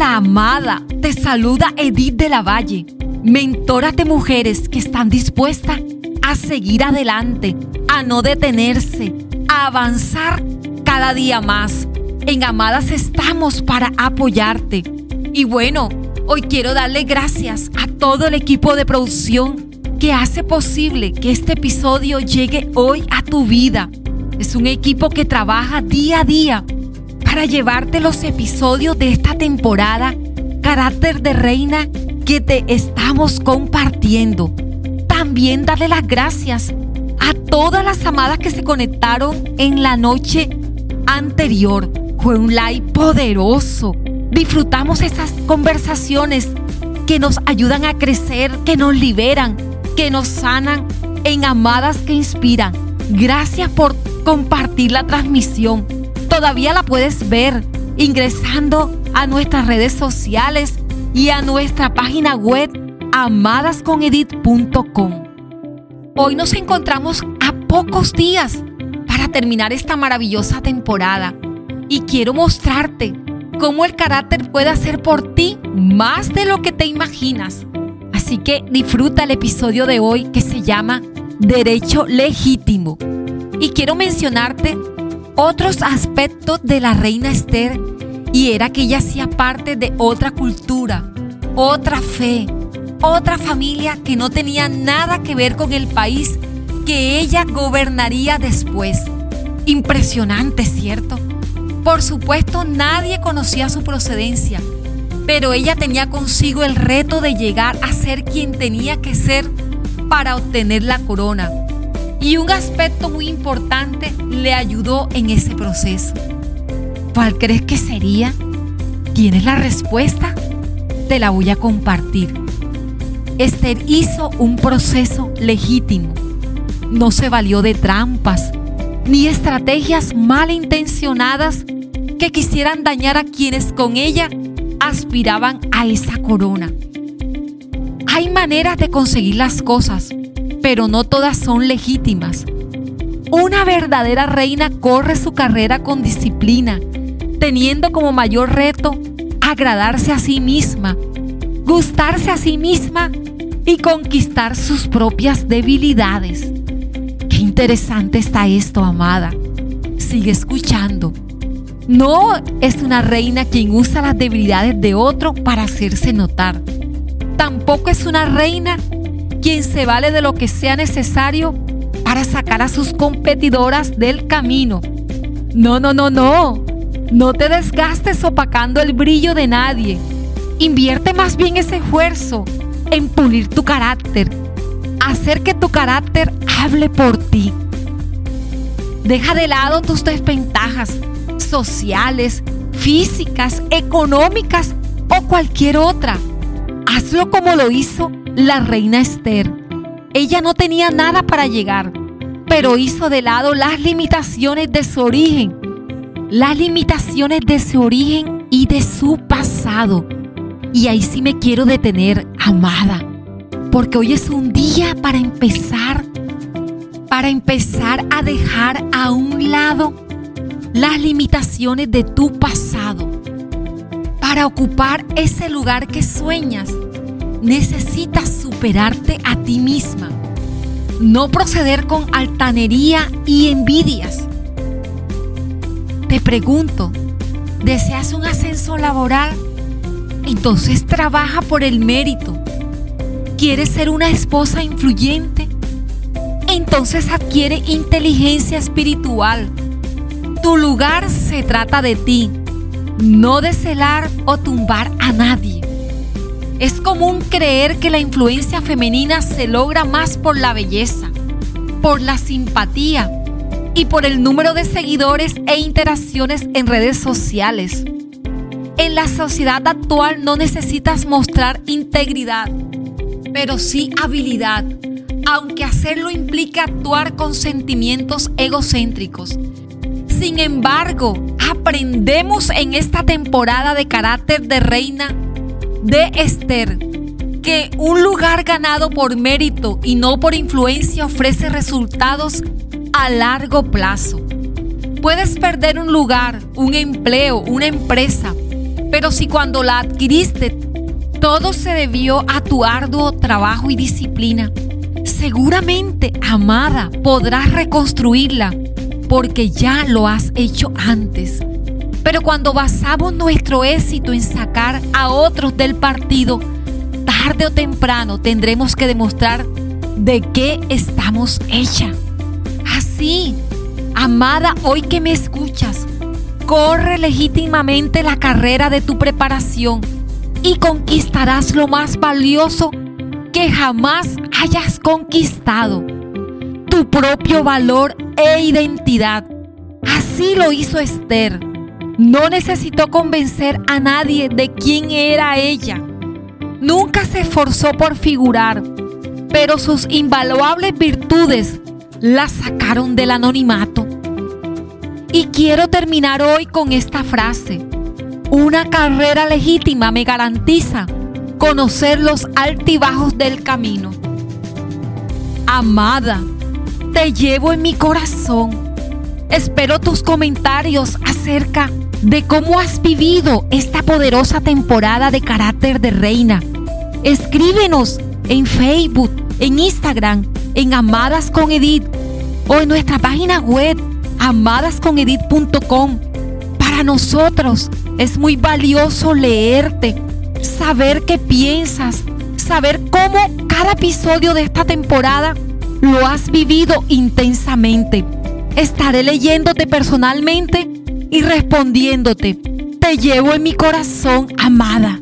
Hola, amada. Te saluda Edith de la Valle, mentora de mujeres que están dispuestas a seguir adelante, a no detenerse, a avanzar cada día más. En Amadas estamos para apoyarte. Y bueno, hoy quiero darle gracias a todo el equipo de producción que hace posible que este episodio llegue hoy a tu vida. Es un equipo que trabaja día a día para llevarte los episodios de esta temporada Carácter de Reina que te estamos compartiendo. También darle las gracias a todas las amadas que se conectaron en la noche anterior. Fue un live poderoso. Disfrutamos esas conversaciones que nos ayudan a crecer, que nos liberan, que nos sanan en amadas que inspiran. Gracias por compartir la transmisión. Todavía la puedes ver ingresando a nuestras redes sociales y a nuestra página web amadasconedit.com. Hoy nos encontramos a pocos días para terminar esta maravillosa temporada y quiero mostrarte cómo el carácter puede hacer por ti más de lo que te imaginas. Así que disfruta el episodio de hoy que se llama Derecho Legítimo. Y quiero mencionarte otros aspectos de la reina Esther y era que ella hacía parte de otra cultura, otra fe, otra familia que no tenía nada que ver con el país que ella gobernaría después. Impresionante, ¿cierto? Por supuesto, nadie conocía su procedencia, pero ella tenía consigo el reto de llegar a ser quien tenía que ser para obtener la corona. Y un aspecto muy importante le ayudó en ese proceso. ¿Cuál crees que sería? ¿Tienes la respuesta? Te la voy a compartir. Esther hizo un proceso legítimo. No se valió de trampas ni estrategias malintencionadas que quisieran dañar a quienes con ella aspiraban a esa corona. Hay maneras de conseguir las cosas, pero no todas son legítimas. Una verdadera reina corre su carrera con disciplina, teniendo como mayor reto agradarse a sí misma, gustarse a sí misma y conquistar sus propias debilidades. Qué interesante está esto, amada. Sigue escuchando. No es una reina quien usa las debilidades de otro para hacerse notar. Tampoco es una reina quien se vale de lo que sea necesario para sacar a sus competidoras del camino. No, no, no, no. No te desgastes opacando el brillo de nadie. Invierte más bien ese esfuerzo en pulir tu carácter, hacer que tu carácter hable por ti. Deja de lado tus desventajas sociales, físicas, económicas o cualquier otra. Hazlo como lo hizo la reina Esther. Ella no tenía nada para llegar, pero hizo de lado las limitaciones de su origen, las limitaciones de su origen y de su pasado. Y ahí sí me quiero detener, amada, porque hoy es un día para empezar, para empezar a dejar a un lado las limitaciones de tu pasado. Para ocupar ese lugar que sueñas, necesitas superarte a ti misma. No proceder con altanería y envidias. Te pregunto, ¿deseas un ascenso laboral? Entonces trabaja por el mérito. ¿Quieres ser una esposa influyente? Entonces adquiere inteligencia espiritual tu lugar se trata de ti, no de o tumbar a nadie. Es común creer que la influencia femenina se logra más por la belleza, por la simpatía y por el número de seguidores e interacciones en redes sociales. En la sociedad actual no necesitas mostrar integridad, pero sí habilidad, aunque hacerlo implica actuar con sentimientos egocéntricos sin embargo, aprendemos en esta temporada de carácter de reina de Esther que un lugar ganado por mérito y no por influencia ofrece resultados a largo plazo. Puedes perder un lugar, un empleo, una empresa, Pero si cuando la adquiriste todo se debió a tu arduo trabajo y disciplina, seguramente, amada, podrás reconstruirla porque ya lo has hecho antes. Pero cuando basamos nuestro éxito en sacar a otros del partido, tarde o temprano tendremos que demostrar de qué estamos hechas. Así, amada, hoy que me escuchas, corre legítimamente la carrera de tu preparación y conquistarás lo más valioso que jamás hayas conquistado, tu propio valor e identidad. Así lo hizo Esther. No necesitó convencer a nadie de quién era ella. Nunca se esforzó por figurar, pero sus invaluables virtudes la sacaron del anonimato. Y quiero terminar hoy con esta frase. Una carrera legítima me garantiza conocer los altibajos del camino. Amada, te llevo en mi corazón. Espero tus comentarios acerca de cómo has vivido esta poderosa temporada de carácter de reina. Escríbenos en Facebook, en Instagram, en Amadas con Edith o en nuestra página web amadasconedith.com. Para nosotros es muy valioso leerte, saber qué piensas, saber cómo cada episodio de esta temporada lo has vivido intensamente. Estaré leyéndote personalmente y respondiéndote. Te llevo en mi corazón, amada.